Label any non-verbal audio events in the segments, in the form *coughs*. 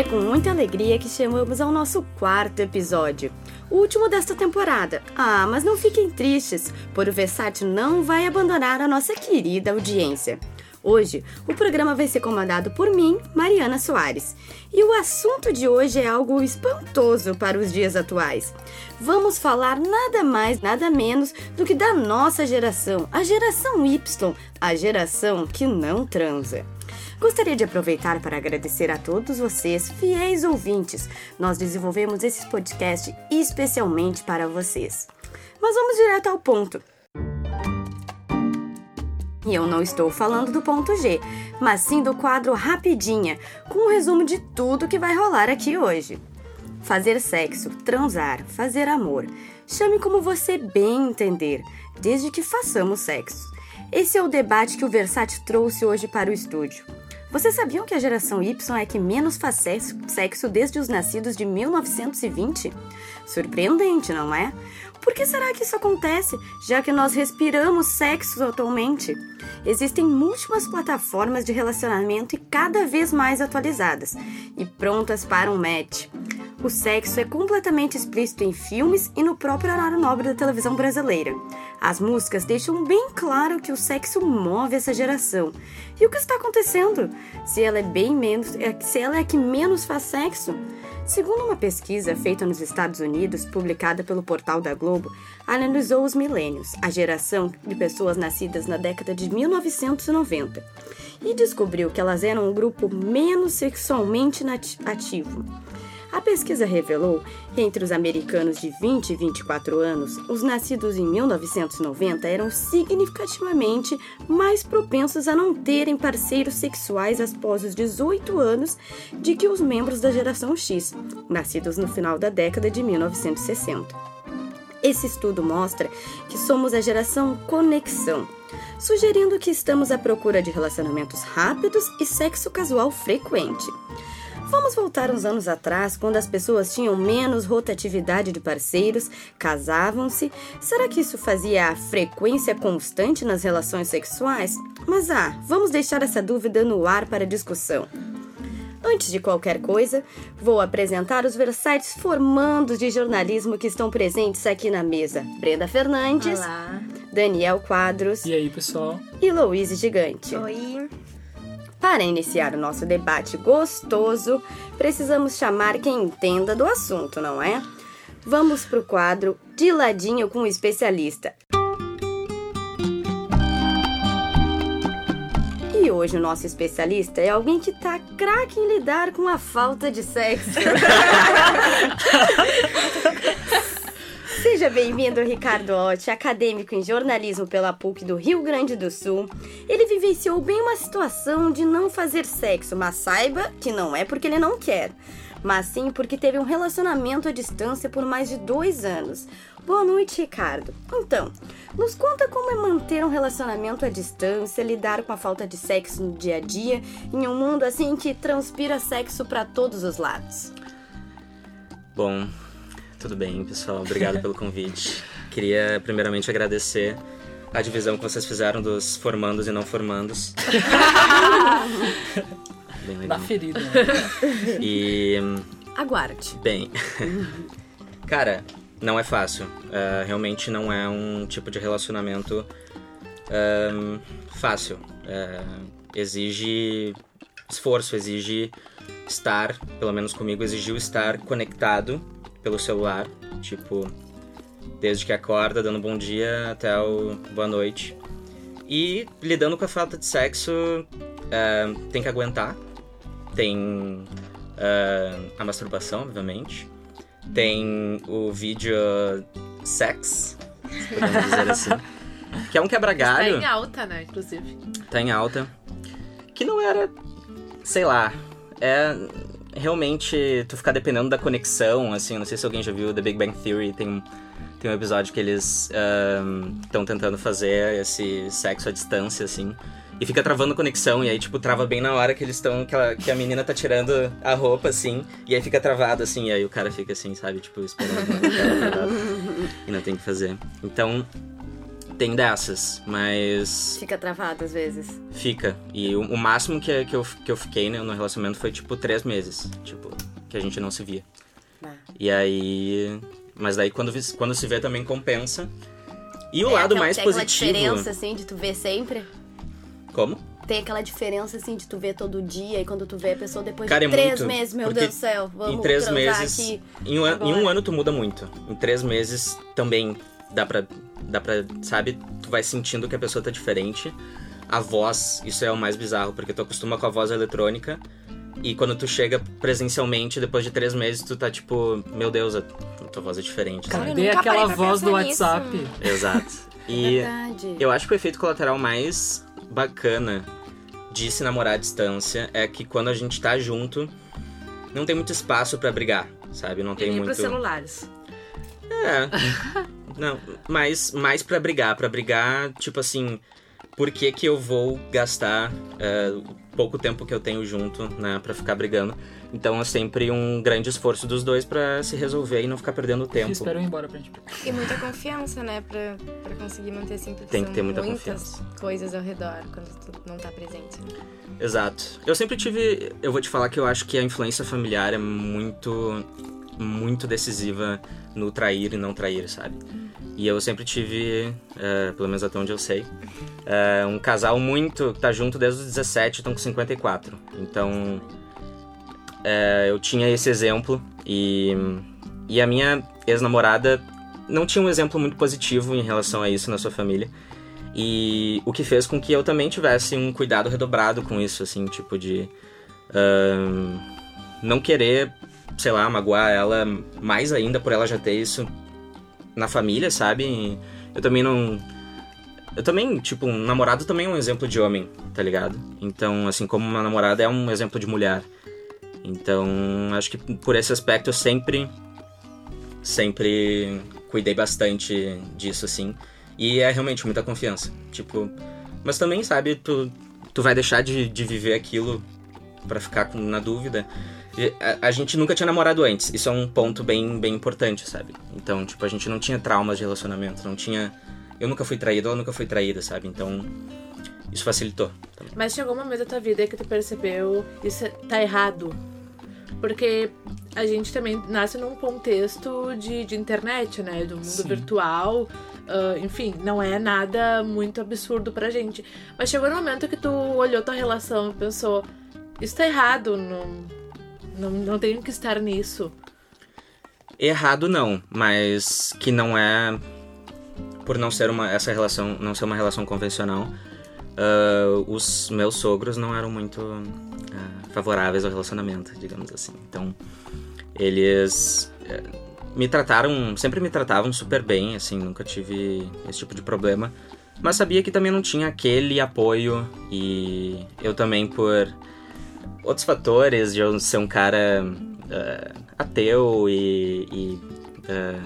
é com muita alegria que chamamos ao nosso quarto episódio, o último desta temporada. Ah, mas não fiquem tristes, por o Versátil não vai abandonar a nossa querida audiência. Hoje, o programa vai ser comandado por mim, Mariana Soares. E o assunto de hoje é algo espantoso para os dias atuais. Vamos falar nada mais, nada menos do que da nossa geração, a geração Y, a geração que não transa. Gostaria de aproveitar para agradecer a todos vocês, fiéis ouvintes. Nós desenvolvemos esse podcast especialmente para vocês. Mas vamos direto ao ponto. E eu não estou falando do ponto G, mas sim do quadro Rapidinha, com um resumo de tudo que vai rolar aqui hoje. Fazer sexo, transar, fazer amor. Chame como você bem entender, desde que façamos sexo. Esse é o debate que o Versátil trouxe hoje para o estúdio. Vocês sabiam que a geração Y é que menos faz sexo desde os nascidos de 1920? Surpreendente, não é? Por que será que isso acontece, já que nós respiramos sexo atualmente? Existem múltiplas plataformas de relacionamento e cada vez mais atualizadas e prontas para um match. O sexo é completamente explícito em filmes e no próprio horário nobre da televisão brasileira. As músicas deixam bem claro que o sexo move essa geração. E o que está acontecendo? Se ela é bem menos, é se ela é a que menos faz sexo? Segundo uma pesquisa feita nos Estados Unidos, publicada pelo portal da Globo, analisou os milênios, a geração de pessoas nascidas na década de 1990, e descobriu que elas eram um grupo menos sexualmente ativo. A pesquisa revelou que entre os americanos de 20 e 24 anos, os nascidos em 1990 eram significativamente mais propensos a não terem parceiros sexuais após os 18 anos de que os membros da geração X, nascidos no final da década de 1960. Esse estudo mostra que somos a geração conexão, sugerindo que estamos à procura de relacionamentos rápidos e sexo casual frequente. Vamos voltar uns anos atrás, quando as pessoas tinham menos rotatividade de parceiros, casavam-se. Será que isso fazia a frequência constante nas relações sexuais? Mas ah, vamos deixar essa dúvida no ar para discussão. Antes de qualquer coisa, vou apresentar os versáteis formandos de jornalismo que estão presentes aqui na mesa. Brenda Fernandes, Olá. Daniel Quadros E aí, pessoal? e Louise Gigante. Oi. Para iniciar o nosso debate gostoso, precisamos chamar quem entenda do assunto, não é? Vamos pro quadro De Ladinho com o Especialista. E hoje o nosso especialista é alguém que tá craque em lidar com a falta de sexo. *laughs* Seja bem-vindo, Ricardo Otti, acadêmico em jornalismo pela PUC do Rio Grande do Sul. Ele vivenciou bem uma situação de não fazer sexo, mas saiba que não é porque ele não quer, mas sim porque teve um relacionamento à distância por mais de dois anos. Boa noite, Ricardo. Então, nos conta como é manter um relacionamento à distância, lidar com a falta de sexo no dia a dia, em um mundo assim que transpira sexo para todos os lados. Bom, tudo bem, pessoal. Obrigado pelo convite. Queria primeiramente agradecer a divisão que vocês fizeram dos formandos e não formandos. *laughs* Bem legal. ferida. *laughs* E, Aguarde. bem, *laughs* cara, não é fácil. Ah, realmente não é um tipo de relacionamento fácil. Ah, exige esforço, exige estar, pelo menos comigo, exigiu estar conectado pelo celular, tipo, desde que acorda, dando bom dia até o boa noite. E lidando com a falta de sexo, ah, tem que aguentar. Tem ah, a masturbação, obviamente. Tem o vídeo sex, se podemos dizer assim. *laughs* Que é um Tá quebra-galho em alta, né, inclusive. tá em alta. Que não era, sei lá, é realmente tu ficar dependendo da conexão, assim, não sei se alguém já viu The Big Bang Theory, tem tem um episódio que eles estão tentando fazer esse sexo à distância, assim, e fica travando conexão, e aí, tipo, trava bem na hora que eles estão, que, a- que a menina tá tirando a roupa, assim, e aí fica travado, assim, e aí o cara fica assim, sabe, tipo, esperando a tela travada, e não tem o que fazer. Então, tem dessas, mas. Fica travado às vezes. Fica. E o, o máximo que, que, eu, que eu fiquei né, no relacionamento foi tipo três meses. Tipo, que a gente não se via. Ah. E aí. Mas daí quando, quando se vê também compensa. E o Tem lado aquela- mais tem aquela positivo. diferença, assim, de tu ver sempre? Como? Tem aquela diferença, assim, de tu ver todo dia e quando tu vê a pessoa depois Cara, de é três muito, meses, meu Deus do céu, vamos em três meses. aqui. Em um, em um ano tu muda muito. Em três meses também dá pra, dá pra. Sabe? Tu vai sentindo que a pessoa tá diferente. A voz, isso é o mais bizarro, porque tu acostuma com a voz eletrônica. E quando tu chega presencialmente, depois de três meses, tu tá tipo, meu Deus, a tua voz é diferente. Cara, sabe? Cadê eu nunca aquela parei pra voz do nisso. WhatsApp? Exato. *laughs* E Verdade. eu acho que o efeito colateral mais bacana de se namorar à distância é que quando a gente tá junto, não tem muito espaço pra brigar, sabe? Não E tem nem muito. pros celulares. É. *laughs* Não, mais, mais pra brigar. Pra brigar, tipo assim, por que que eu vou gastar o pouco tempo que eu tenho junto, né, pra ficar brigando? Então é sempre um grande esforço dos dois pra se resolver e não ficar perdendo tempo. Espero ir embora pra gente. E muita confiança, né? Pra, pra conseguir manter assim, porque Tem que ter muita muitas confiança. coisas ao redor quando tu não tá presente. né? Exato. Eu sempre tive. Eu vou te falar que eu acho que a influência familiar é muito. muito decisiva no trair e não trair, sabe? E eu sempre tive, é, pelo menos até onde eu sei, é, um casal muito. que tá junto desde os 17 estão com 54. Então. é, eu tinha esse exemplo e. E a minha ex-namorada não tinha um exemplo muito positivo em relação a isso na sua família. E o que fez com que eu também tivesse um cuidado redobrado com isso, assim, tipo de. ahn, não querer, sei lá, magoar ela mais ainda por ela já ter isso na família, sabe? Eu também não. Eu também, tipo, um namorado também é um exemplo de homem, tá ligado? Então, assim como uma namorada é um exemplo de mulher. Então, acho que por esse aspecto eu sempre. Sempre cuidei bastante disso, assim. E é realmente muita confiança. Tipo. Mas também, sabe, tu, tu vai deixar de, de viver aquilo pra ficar com, na dúvida. A, a gente nunca tinha namorado antes. Isso é um ponto bem, bem importante, sabe? Então, tipo, a gente não tinha traumas de relacionamento, não tinha. Eu nunca fui traído, ela nunca foi traída, sabe? Então, isso facilitou. também. Mas chegou uma vez da tua vida que tu percebeu isso é- tá errado. Porque a gente também nasce num contexto de, de internet, né? Do mundo Sim. virtual. ah, enfim, não é nada muito absurdo pra gente. Mas chegou no momento que tu olhou tua relação e pensou: Isso tá errado, não, não, não tenho que estar nisso. Errado não, mas que não é por não ser uma essa relação não ser uma relação convencional. ah, os meus sogros não eram muito ah, favoráveis ao relacionamento, digamos assim. Então eles eh, me trataram, sempre me tratavam super bem, assim, nunca tive esse tipo de problema. Mas sabia que também não tinha aquele apoio e eu também por outros fatores de eu ser um cara ah, ateu e, e, ah,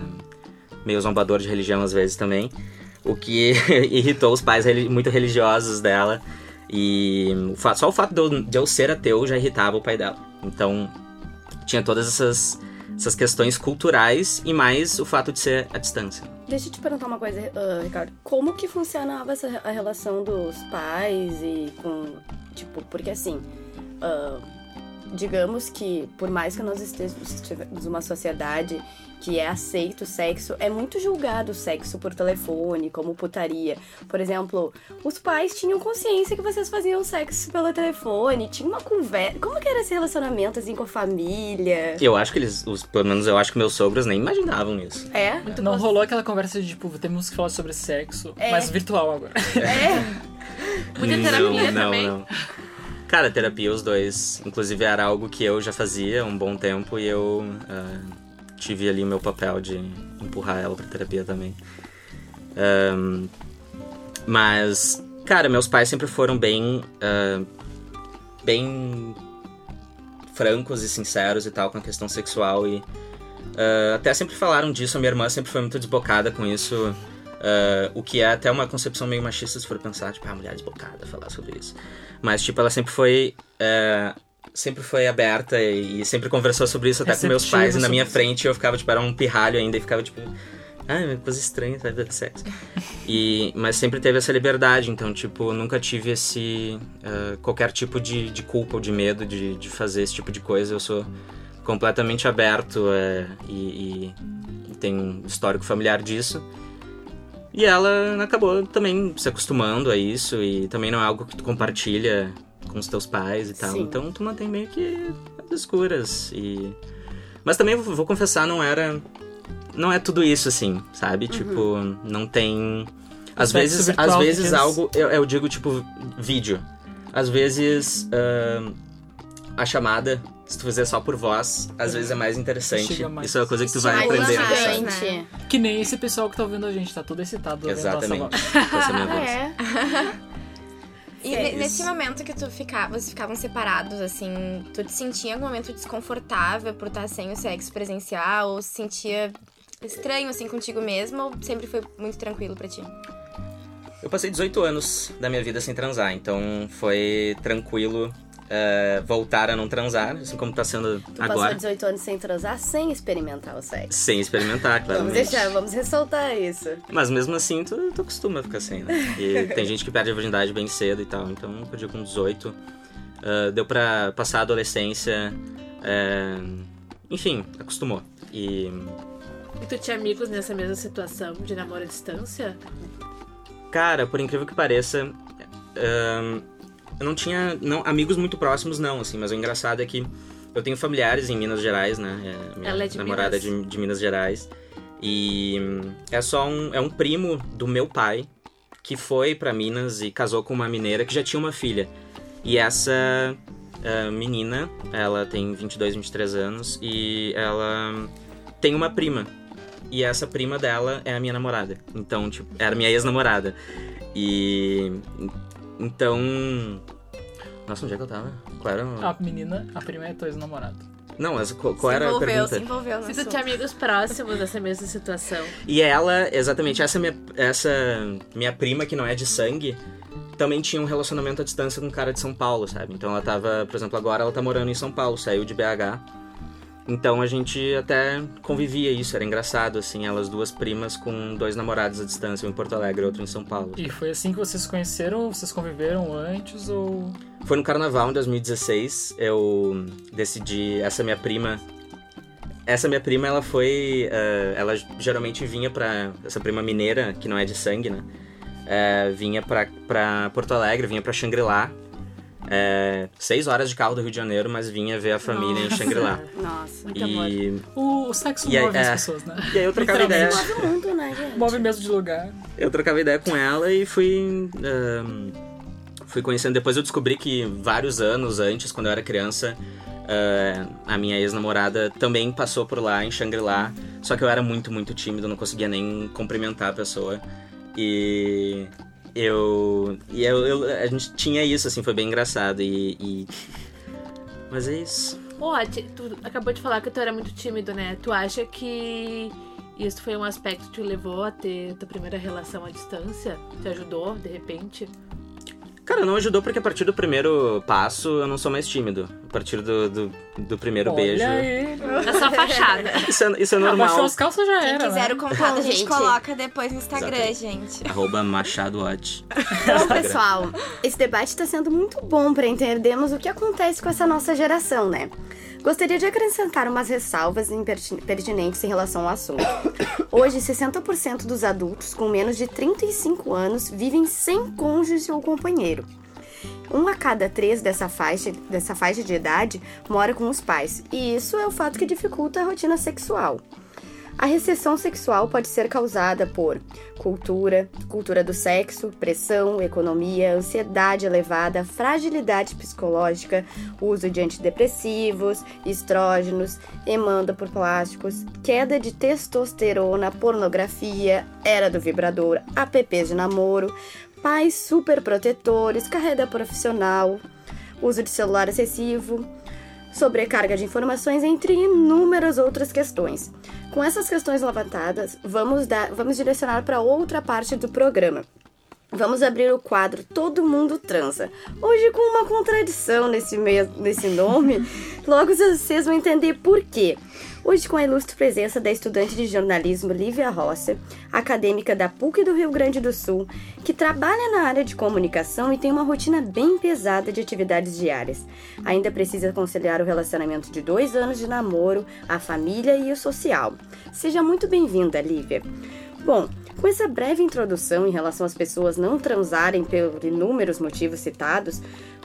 meio zombador de religião às vezes também, o que *laughs* irritou os pais reli- muito religiosos dela e o fa- só o fato de eu, de eu ser ateu já irritava o pai dela. Então tinha todas essas, essas questões culturais e mais o fato de ser à distância. Deixa eu te perguntar uma coisa, ah, Ricardo. Como que funcionava essa, a relação dos pais e com. Tipo, porque assim. Ah, digamos que, por mais que nós estejamos numa sociedade que é aceito o sexo, é muito julgado o sexo por telefone, como putaria. Por exemplo, os pais tinham consciência que vocês faziam sexo pelo telefone, tinha uma conversa. Como que era esse relacionamento, assim, com a família? Eu acho que eles, os, pelo menos eu acho que meus sogros nem imaginavam isso. É? Não rolou aquela conversa de, tipo, temos que falar sobre sexo, É. mas virtual agora. É? Muita terapia não, também. Não. Cara, terapia os dois. Inclusive era algo que eu já fazia um bom tempo e eu ah, tive ali o meu papel de empurrar ela pra terapia também. Ahn, mas, cara, meus pais sempre foram bem. ah, bem francos e sinceros e tal com a questão sexual e ah, até sempre falaram disso. A minha irmã sempre foi muito desbocada com isso. Ah, o que é até uma concepção meio machista se for pensar, tipo, a mulher desbocada falar sobre isso. Mas, tipo, ela sempre foi. é, sempre foi aberta e, sempre conversou sobre isso até com meus pais. E na minha frente eu ficava, tipo, era um pirralho ainda e ficava, tipo. Ah, é uma coisa estranha, sabe? Fazer sexo. E, mas sempre teve essa liberdade, então, tipo, nunca tive esse. ah, qualquer tipo de, de culpa ou de medo de, de fazer esse tipo de coisa. Eu sou completamente aberto é, e, e, e tenho um histórico familiar disso. E ela acabou também se acostumando a isso e também não é algo que tu compartilha com os teus pais e tal. Sim. Então tu mantém meio que as escuras e mas também vou confessar não era não é tudo isso assim, sabe? Tipo, não tem às vezes às vezes algo eu, eu digo tipo vídeo. Às vezes ahn, a chamada se tu fizer só por voz, às vezes é mais interessante. Chega mais. Isso é uma coisa que tu vai Estimula aprendendo, mais, sabe? né? Que nem esse pessoal que tá ouvindo a gente, tá todo excitado ouvindo nossa Exatamente. voz. *laughs* Essa é a minha voz. É. E É ne- nesse momento que tu fica, vocês ficavam separados, assim, tu te sentia em algum momento desconfortável por estar sem o sexo presencial? Ou se sentia estranho, assim, contigo mesmo? Ou sempre foi muito tranquilo pra ti? Eu passei 18 anos da minha vida sem transar, então foi tranquilo é, voltar a não transar, assim como tá sendo tu passou agora. 18 anos sem transar sem experimentar o sexo. Sem experimentar, Vamos claramente. deixar, vamos ressaltar isso. Mas mesmo assim, tu, tu acostuma a ficar sem, né? E tem gente que perde a virgindade bem cedo e tal, então eu perdi com 18. Ah, deu pra passar a adolescência, é, enfim, acostumou. E E tu tinha amigos nessa mesma situação de namoro à distância? Cara, por incrível que pareça, eu não tinha não, amigos muito próximos, não, assim, mas o engraçado é que eu tenho familiares em Minas Gerais, né? É, minha Ela é de namorada Minas? De, de Minas Gerais. E é só um, é um primo do meu pai que foi pra Minas e casou com uma mineira que já tinha uma filha. E essa ah, menina, ela tem 22, 23 anos e ela tem uma prima. E essa prima dela é a minha namorada. Então, tipo, era minha ex-namorada. E. Então. Nossa, onde é que eu tava? Qual era. o- A menina, a prima é tua ex-namorada. Não, mas qual, qual era a pergunta? se envolveu Se tu tinha amigos próximos dessa mesma situação. E ela, exatamente, essa minha, essa minha prima, que não é de sangue, também tinha um relacionamento à distância com um cara de São Paulo, sabe? Então ela tava, por exemplo, agora ela tá morando em São Paulo, saiu de BH. Então a gente até convivia isso, era engraçado, assim, elas duas primas com dois namorados à distância, um em Porto Alegre e outro em São Paulo. E foi assim que vocês se conheceram? Vocês conviveram antes ou. Foi no carnaval em 2016, eu decidi, essa minha prima. Essa minha prima, ela foi. eh, ela geralmente vinha pra. Essa prima mineira, que não é de sangue, né? eh, vinha pra, pra Porto Alegre, vinha pra Shangri-La. Eh, seis horas de carro do Rio de Janeiro, mas vinha ver a família em Nossa. Shangri-La. Nossa. Muito amor. E, O, o sexo E aí, move as é. pessoas, né? e aí eu trocava ideia. Todo mundo, né, gente? Move mesmo de lugar. Eu trocava ideia com ela e fui. ahn, fui conhecendo. Depois eu descobri que vários anos antes, quando eu era criança, ah, a minha ex-namorada também passou por lá, em Shangri-La. Só que eu era muito, muito tímido, não conseguia nem cumprimentar a pessoa. E. Eu. E eu, eu- a gente tinha isso, assim, foi bem engraçado. E. e- Mas é isso. Ti- tu acabou de falar que tu era muito tímido, né? Tu acha que isso foi um aspecto que te levou a ter tua primeira relação à distância? Te ajudou, de repente? Cara, não ajudou porque a partir do primeiro passo eu não sou mais tímido. A partir do, do, do primeiro Olha beijo. aí. É só fachada. Isso é, isso é normal. baixou as calças já Quem era, quiser né? o contato, a gente Gente. coloca depois no Instagram, Exatamente. gente. Arroba Machado. Então, *laughs* pessoal, esse debate está sendo muito bom para entendermos o que acontece com essa nossa geração, né? Gostaria de acrescentar umas ressalvas pertinentes em relação ao assunto. *coughs* Hoje, 60% dos adultos com menos de 35 anos vivem sem cônjuge ou companheiro. Um a cada três dessa faixa, dessa faixa de idade mora com os pais, e isso é o fato que dificulta a rotina sexual. A recessão sexual pode ser causada por cultura, cultura do sexo, pressão, economia, ansiedade elevada, fragilidade psicológica, uso de antidepressivos, estrógenos, demanda por plásticos, queda de testosterona, pornografia, era do vibrador, apps de namoro, pais superprotetores, carreira profissional, uso de celular excessivo, sobrecarga de informações, entre inúmeras outras questões. Com essas questões levantadas, vamos, dar, vamos direcionar para outra parte do programa. Vamos abrir o quadro Todo Mundo Transa. Hoje com uma contradição nesse, nesse nome, *laughs* logo vocês vão entender por quê. Hoje com a ilustre presença da estudante de jornalismo Lívia Rossi, acadêmica da PUC do Rio Grande do Sul, que trabalha na área de comunicação e tem uma rotina bem pesada de atividades diárias. Ainda precisa conciliar o relacionamento de dois anos de namoro, a família e o social. Seja muito bem-vinda, Lívia. Bom, com essa breve introdução em relação às pessoas não transarem por inúmeros motivos citados,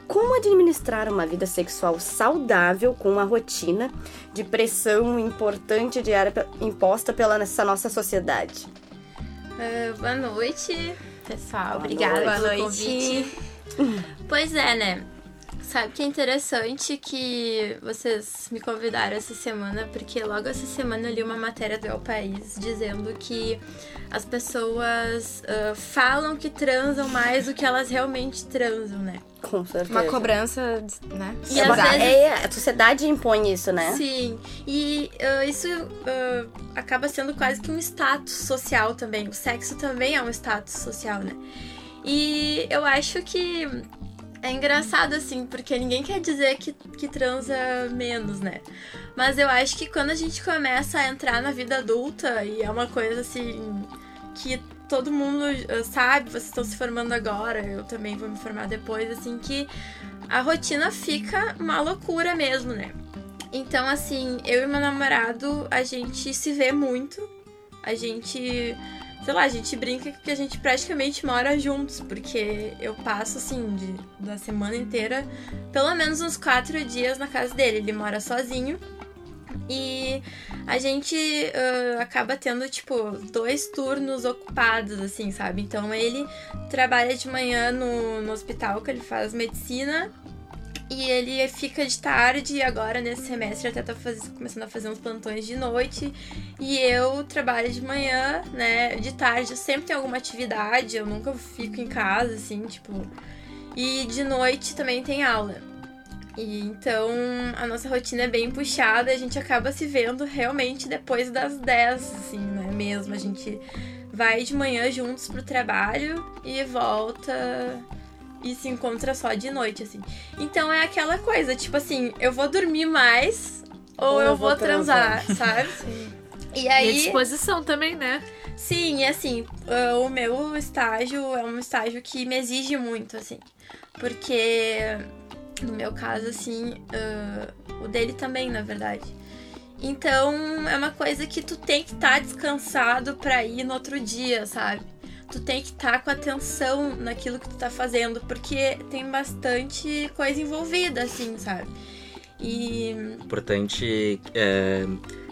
como administrar uma vida sexual saudável com uma rotina de pressão importante diária imposta pela essa nossa sociedade? Ah, boa noite, pessoal. Boa Obrigada noite. pelo convite. *laughs* pois é, né? Sabe que é interessante que vocês me convidaram essa semana, porque logo essa semana eu li uma matéria do El País dizendo que as pessoas ah, falam que transam mais do que elas realmente transam, né? Com certeza. Uma cobrança, né? E É, às vezes- é, a sociedade impõe isso, né? Sim, e ah, isso ah, acaba sendo quase que um status social também. O sexo também é um status social, né? E eu acho que é engraçado, assim, porque ninguém quer dizer que, que transa menos, né? Mas eu acho que quando a gente começa a entrar na vida adulta, e é uma coisa assim que todo mundo ah, sabe, vocês estão se formando agora, eu também vou me formar depois, assim, que a rotina fica uma loucura mesmo, né? Então, assim, eu e meu namorado, a gente se vê muito. A gente, sei lá, a gente brinca que a gente praticamente mora juntos, porque eu passo, assim, de, da semana inteira, pelo menos uns quatro dias na casa dele. Ele mora sozinho. E a gente ah, acaba tendo, tipo, dois turnos ocupados, assim, sabe? Então ele trabalha de manhã no, no hospital, que ele faz medicina, e ele fica de tarde, e agora nesse semestre até tá faz- começando a fazer uns plantões de noite. E eu trabalho de manhã, né? De tarde eu sempre tenho alguma atividade, eu nunca fico em casa, assim, tipo. E de noite também tem aula. E então a nossa rotina é bem puxada, a gente acaba se vendo realmente depois das 10, assim, né? Mesmo. A gente vai de manhã juntos pro trabalho e volta e se encontra só de noite, assim. Então é aquela coisa, tipo assim, eu vou dormir mais ou, eu, vou transar, sabe? *laughs* E E a aí, disposição também, né? sim, e assim, ah, o meu estágio é um estágio que me exige muito, assim. Porque, no meu caso, assim, ah, o dele também, na verdade. Então, é uma coisa que tu tem que estar descansado pra ir no outro dia, sabe? Tu tem que estar com atenção naquilo que tu tá fazendo, porque tem bastante coisa envolvida, assim, sabe? E Importante é,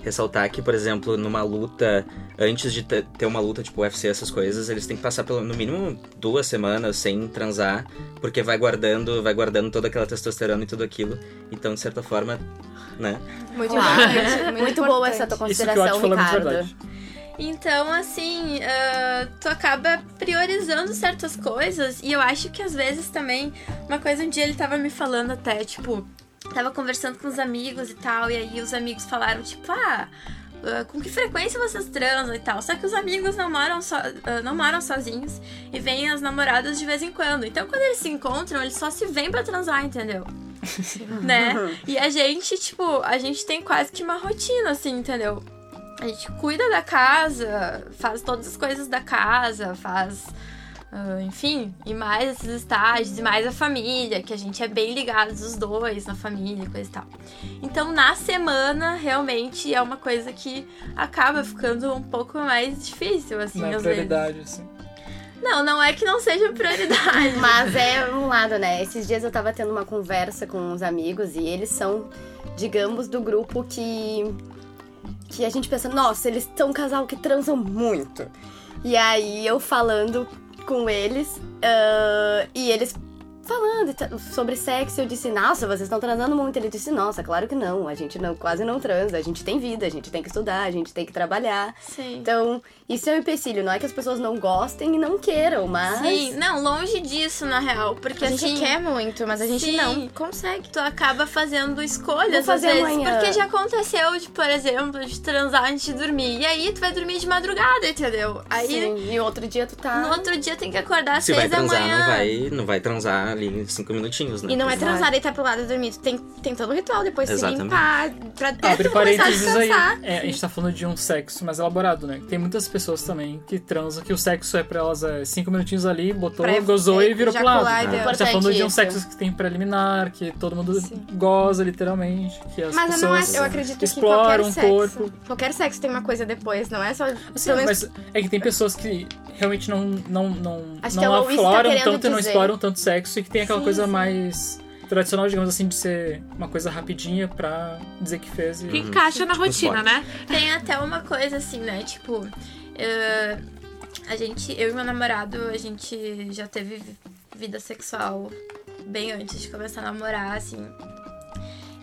ressaltar que, por exemplo, numa luta, antes de ter uma luta tipo UFC, essas coisas, eles têm que passar pelo, no mínimo duas semanas sem transar, porque vai guardando, vai guardando toda aquela testosterona e tudo aquilo. Então, de certa forma, né? Muito Claro. importante. *laughs* Muito, Muito boa essa tua Isso que eu acho consideração, que falou muito Ricardo. verdade. Então, assim, ah, tu acaba priorizando certas coisas. E eu acho que às vezes também, uma coisa um dia ele tava me falando até, tipo, tava conversando com os amigos e tal, e aí os amigos falaram, tipo, ah. ah, Com que frequência vocês transam e tal? Só que os amigos não moram, so, ah, não moram sozinhos e vêm as namoradas de vez em quando. Então, quando eles se encontram, eles só se vêm pra transar, entendeu? *laughs* né? E a gente, tipo, a gente tem quase que uma rotina, assim, entendeu? A gente cuida da casa, faz todas as coisas da casa, faz. ah, enfim, e mais esses estágios, e mais a família, que a gente é bem ligados os dois na família e coisa e tal. Então, na semana, realmente é uma coisa que acaba ficando um pouco mais difícil, assim, Não é às vezes. prioridade, assim. Não, não é que não seja prioridade. *laughs* Mas é um lado, né? Esses dias eu tava tendo uma conversa com uns amigos e eles são, digamos, do grupo que. Que a gente pensa, nossa, eles são um casal que transam muito. E aí eu falando com eles ah, e eles falando sobre sexo. Eu disse, nossa, vocês estão transando muito. Ele disse, nossa, claro que não. A gente não, quase não transa. A gente tem vida, a gente tem que estudar, a gente tem que trabalhar. Sim. Então, isso é um empecilho. Não é que as pessoas não gostem e não queiram, mas. Sim, não, longe disso, na real. Porque A gente assim. quer muito, mas a gente Sim. não. consegue. Tu acaba fazendo escolhas Vou fazer às vezes. amanhã. Porque já aconteceu, de, por exemplo, de transar antes de dormir. E aí tu vai dormir de madrugada, entendeu? Aí Sim, e outro dia tu tá. no outro dia tem que acordar às Se seis vai da transar, manhã. não vai, não vai transar ali em cinco minutinhos, né? E não é transar e tá pro lado e dormir. Tu tem, tem todo um ritual depois de se Exatamente. limpar. Pra até Abre tu começar a parênteses aí. É, a gente tá falando de um sexo mais elaborado, né? Tem muitas pessoas também que transam, que o sexo é pra elas é cinco minutinhos ali, botou, Pra gozou e virou pro lado. A gente tá falando de um sexo que tem preliminar, que todo mundo goza, literalmente. Que as Mas eu não pessoas eu acredito que exploram qualquer o sexo, corpo. qualquer sexo tem uma coisa depois, não é só Assim, menos mas é que tem pessoas que realmente não, não, não, Acho que não é tá afloram querendo tanto e não exploram tanto sexo e que tem aquela Sim, coisa sim. mais tradicional, digamos assim, de ser uma coisa rapidinha pra dizer que fez. E... Que encaixa na rotina, esporte. né? Tem até uma coisa assim, né? Tipo, eh, a gente, eu e meu namorado, a gente já teve vida sexual bem antes de começar a namorar, assim.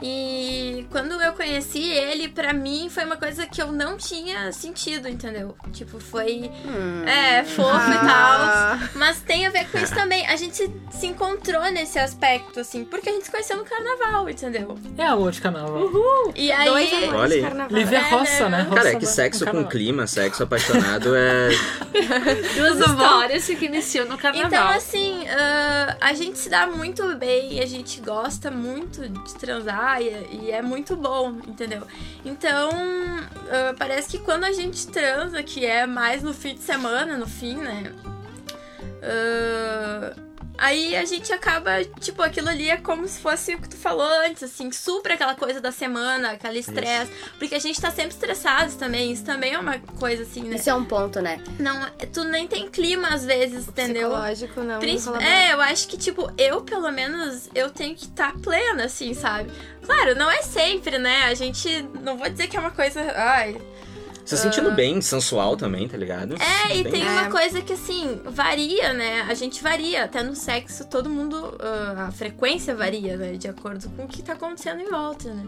E quando eu conheci ele, pra mim foi uma coisa que eu não tinha sentido, entendeu? Tipo, foi. Hum. É, fofo e Ah. tal. Mas tem a ver com isso também. A gente se encontrou nesse aspecto, assim, porque a gente se conheceu no carnaval, entendeu? É a lua de carnaval. E aí. dois amores Olha de carnaval. Livre é roça, né? né? Roça Cara, é que no- sexo com clima, sexo apaixonado é. *laughs* Duas histórias que iniciam no carnaval. Então, assim, ah, a gente se dá muito bem, a gente gosta muito de transar e, e é muito bom, entendeu? Então, ah, parece que quando a gente transa, que é mais no fim de semana, no fim, né? ah, Aí a gente acaba, tipo, aquilo ali é como se fosse o que tu falou antes, assim, supra aquela coisa da semana, aquele estresse. Porque a gente tá sempre estressado também, isso também é uma coisa assim, né? Isso é um ponto, né? Não, tu nem tem clima às vezes, entendeu? Psicológico, não. Princip- colabora. É, eu acho que, tipo, eu, pelo menos, eu tenho que estar plena, assim, sabe? Claro, não é sempre, né? A gente. Não vou dizer que é uma coisa. Ai. Se sentindo bem, sensual também, tá ligado? É, e Bem- tem É. uma coisa que, assim, varia, né? A gente varia. Até no sexo, todo mundo. ah, a frequência varia, né? De acordo com o que tá acontecendo em volta, né?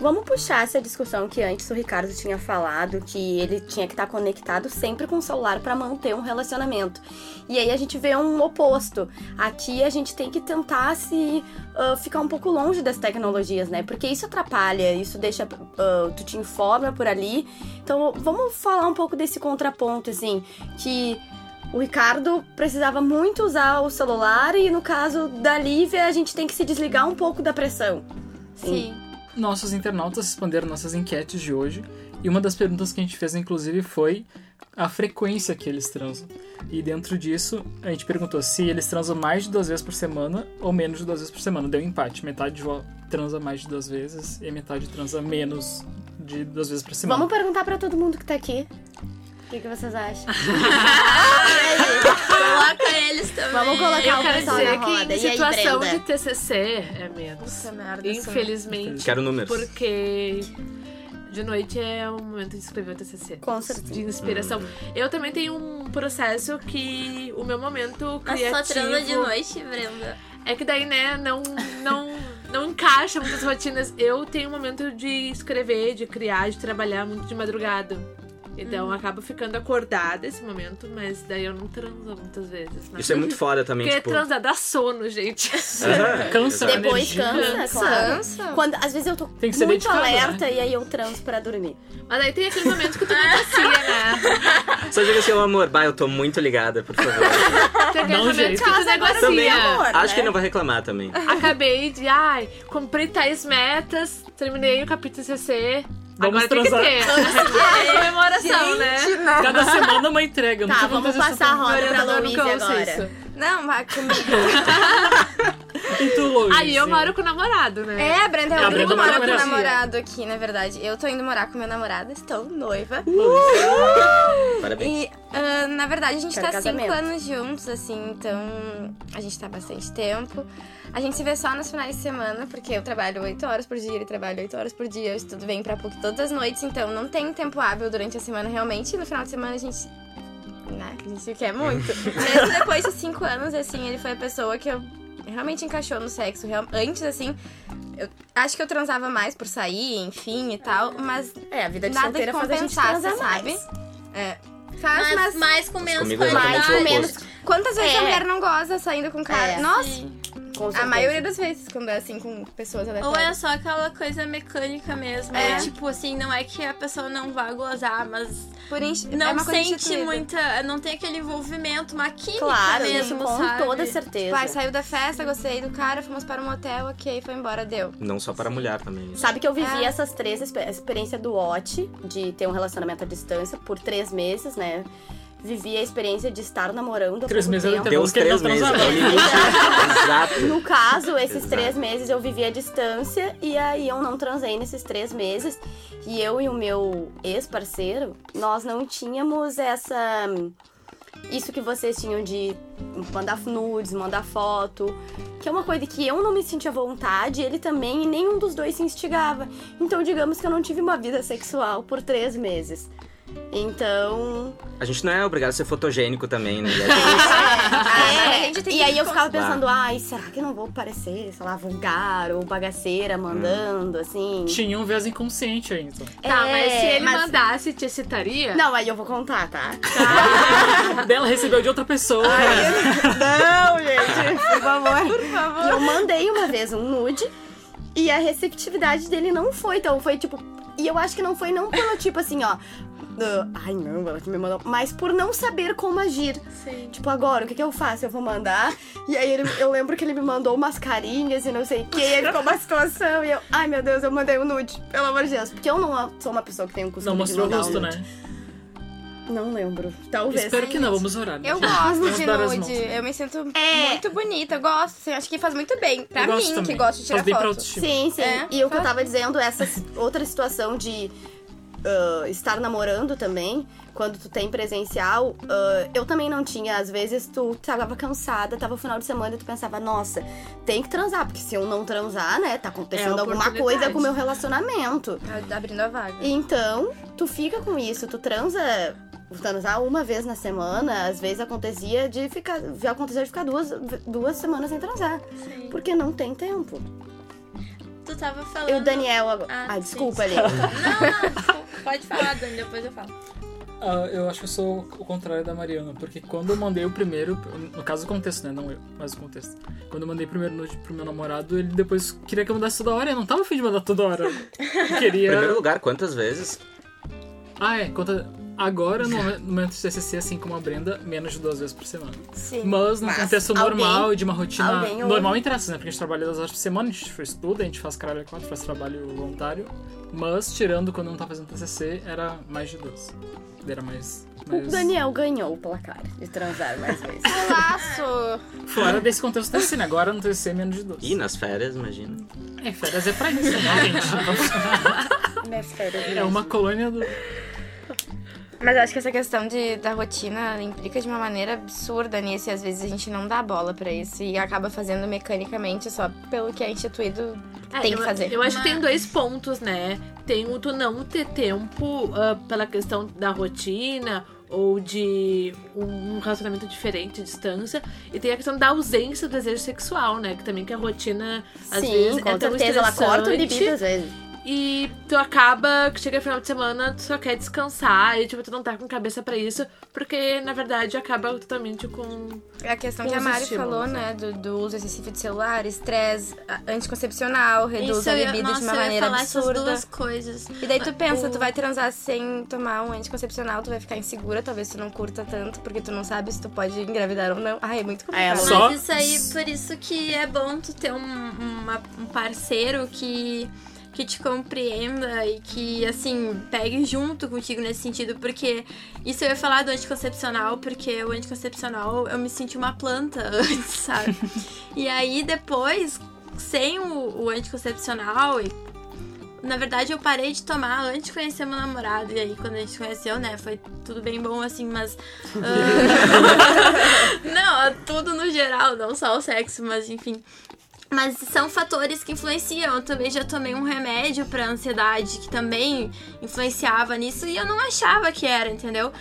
Vamos puxar essa discussão que antes o Ricardo tinha falado, que ele tinha que estar conectado sempre com o celular para manter um relacionamento. E aí a gente vê um oposto. Aqui a gente tem que tentar se ah, ficar um pouco longe das tecnologias, né? Porque isso atrapalha, isso deixa ah, tu te informa por ali. Então vamos falar um pouco desse contraponto, assim, que o Ricardo precisava muito usar o celular e no caso da Lívia a gente tem que se desligar um pouco da pressão. Sim. Nossos internautas responderam nossas enquetes de hoje. E uma das perguntas que a gente fez, inclusive, foi a frequência que eles transam. E dentro disso, a gente perguntou se eles transam mais de duas vezes por semana ou menos de duas vezes por semana. Deu empate. Metade transa mais de duas vezes e metade transa menos de duas vezes por semana. Vamos perguntar pra todo mundo que tá aqui. O que, que vocês acham? *laughs* Coloca eles também. Vamos colocar Eu o quero pessoal dizer na que roda. em E aí, situação Brenda? de TCC é menos. Puta merda. Infelizmente. Quero números. Porque de noite é o momento de escrever o TCC. Com certeza. De inspiração. Eu também tenho um processo que o meu momento Mas criativo... só transa de noite, Brenda. É que daí, né, não, não, não encaixa muitas rotinas. Eu tenho um momento de escrever, de criar, de trabalhar muito de madrugada. Então eu acabo ficando acordada esse momento, mas daí eu não transo muitas vezes. Né? Isso é muito foda também, Porque tipo. transar dá sono, gente. *laughs* Cansa, exato. Depois cansa, Cansa. claro. Cansa. Quando, às vezes eu tô Tem que ser muito dedicado, alerta e aí eu transo pra dormir. Mas aí tem aquele momento que tu negocia, né? *laughs* Só diga assim, amor, bah, eu tô muito ligada, por favor. Tem aquele um momento jeito. que tu agora Também. amor. Acho né? que não vai reclamar também. Acabei de, ai, cumpri tais metas, terminei o capítulo CC. Vamos Agora tem que transar. ter. *laughs* É comemoração, né? Cada semana uma entrega. Tá, vamos passar a roda pra Luísa agora. isso. Não, vai comigo. *laughs* E tu, Luiz? Aí eu moro com o namorado, né? É, a Brenda é o único mora mora com o namorado aqui, na verdade. Eu tô indo morar com meu namorado, estou noiva. Parabéns. E, ah, na verdade, a gente Quero tá cinco casamento. anos juntos, assim, então a gente tá há bastante tempo. A gente se vê só nos finais de semana, porque eu trabalho oito horas por dia, ele trabalha oito horas por dia, eu estudo bem pra PUC todas as noites, então não tem tempo hábil durante a semana realmente. E no final de semana a gente. Né, a gente se quer muito. *laughs* Mesmo depois de cinco anos, assim, ele foi a pessoa que eu realmente encaixou no sexo. Real- Antes, assim, eu acho que eu transava mais por sair, enfim e tal, mas É, a vida de nada solteira faz a gente transar sabe? mais. É. Faz, Mas, mas, mais com menos comigo é qualidade. exatamente o menos. quantas vezes É. a mulher não goza saindo com cara? É. Nossa, Sim. Com a maioria das vezes, quando é assim com pessoas Ou é aleatórias. só aquela coisa mecânica mesmo. É. É. Tipo assim, não é que a pessoa não vá gozar, mas Por inst... não é uma coisa sente instituída. muita. Não tem aquele envolvimento, uma química Claro, mesmo, com sabe? toda certeza. Pai, saiu da festa, gostei do cara, fomos para um motel, ok, foi embora, deu. Não só para a mulher também. Sabe que eu vivi É. essas três a experiência do OT, de ter um relacionamento à distância por três meses, né? Vivi a experiência de estar namorando há Três meses é o tempo. Deu ele três não meses. É limite. *laughs* Exato. No caso, esses Exato. três meses eu vivi a distância e aí eu não transei nesses três meses. E eu e o meu ex-parceiro, nós não tínhamos essa. Isso que vocês tinham de mandar nudes, mandar foto. Que é uma coisa que eu não me sentia à vontade, ele também, e nenhum dos dois se instigava. Então, digamos que eu não tive uma vida sexual por três meses. Então. A gente não é obrigado a ser fotogênico também, né? E *laughs* a gente- a É, gente tem e aí eu ficava pensando, ai, será que eu não vou parecer, sei lá, vulgar ou bagaceira mandando, assim? Tinha um viés inconsciente então. Tá, mas se ele mas- mandasse, te excitaria? Não, aí eu vou contar, tá? *laughs* Dela recebeu de outra pessoa. Não, gente, por favor. Por favor. Eu mandei uma vez um nude e a receptividade dele não foi, então foi tipo. E eu acho que não foi não pelo tipo assim, ó. ai não, ela que me mandou. Mas por não saber como agir. Sim. Tipo, agora, o que, que eu faço? Eu vou mandar. E aí ele- eu lembro que ele me mandou umas carinhas e não sei o que. E aí ficou uma situação. E eu, ai meu Deus, eu mandei um nude. Pelo amor de Deus. Porque eu não sou uma pessoa que tem um costume Não de mostrou o mandar um rosto, nude. né? Não lembro. Talvez. Espero que não, vamos orar. né? Eu gente? gosto Vamos de nude, eu me sinto É. muito bonita, eu gosto, assim, acho que faz muito bem. Pra Eu mim, também. que gosto de tirar Faz bem pra foto. Sim, sim. É, e o que eu tava dizendo, essa outra situação de ah, estar namorando também, quando tu tem presencial, ah, eu também não tinha. Às vezes tu tava cansada, tava no final de semana e tu pensava, nossa, tem que transar, porque se eu não transar, né, tá acontecendo É alguma coisa com o meu relacionamento. Tá Abrindo a vaga. Então, tu fica com isso, tu transa. Transar uma vez na semana, às vezes acontecia de ficar. Já aconteceu de ficar duas, duas semanas sem transar. Sim. Porque não tem tempo. Tu tava falando. E o Daniel agora. Ah, Ah, desculpa, ali. Não, não, desculpa. Pode falar, Dani, depois eu falo. Ah, eu acho que eu sou o contrário da Mariana, porque quando eu mandei o primeiro, no caso o contexto, né? Não eu, mas o contexto. Quando eu mandei o primeiro nude pro meu namorado, ele depois queria que eu mandasse toda hora, eu não tava afim de mandar toda hora. Eu *laughs* Em queria. primeiro lugar, quantas vezes? Ah, é, conta. Agora, no momento- no do CCC, assim como a Brenda, menos de duas vezes por semana. Sim. Mas num Mas contexto alguém- normal, de uma rotina normal entre essas, né? Porque a gente trabalha duas horas por semana, a gente faz tudo, a gente faz caralho a quatro, faz trabalho voluntário. Mas, tirando quando não tá fazendo TCC, era mais de duas. Era mais... O. Daniel ganhou o placar de transar mais vezes. *laughs* Laço! Fora desse contexto TCC, né? Agora no TCC, menos de duas. E nas férias, imagina. É, férias é pra isso, né, gente? Minhas férias É uma colônia do... Mas eu acho que essa questão de, da rotina implica de uma maneira absurda nisso e às vezes a gente não dá bola pra isso e acaba fazendo mecanicamente só pelo que é instituído É, tem eu, que fazer. Eu acho que tem dois pontos, né? Tem o tu não ter tempo ah, pela questão da rotina ou de um relacionamento diferente, distância. E tem a questão da ausência do desejo sexual, né? Que também que a rotina, às Sim, vezes, com é tão certeza. Ela corta o libido às vezes. E tu acaba, que chega final de semana, tu só quer descansar e, tipo, tu não tá com cabeça pra isso, porque, na verdade, acaba totalmente com... É a questão Com que a Mari estímulos, falou, né? Do, do uso excessivo de celular, estresse anticoncepcional, reduz Isso, a eu ia, libido nossa, de uma eu ia maneira falar absurda. essas duas coisas. E daí tu pensa, O- tu vai transar sem tomar um anticoncepcional, tu vai ficar insegura, talvez tu não curta tanto, porque tu não sabe se tu pode engravidar ou não. Ai, é muito complicado. É, Só- Mas isso aí, por isso que é bom tu ter um, uma- um parceiro que, que te compreenda e que, assim, pegue junto contigo nesse sentido, porque isso eu ia falar do anticoncepcional, porque o anticoncepcional eu me senti uma planta *laughs* antes, sabe? e aí depois, sem o, o anticoncepcional, e, na verdade eu parei de tomar antes de conhecer meu namorado, e aí quando a gente conheceu, né, foi tudo bem bom assim, mas. ah, *laughs* não, tudo no geral, não só o sexo, mas enfim. Mas são fatores que influenciam. Eu também já tomei um remédio pra ansiedade que também influenciava nisso e eu não achava que era, entendeu?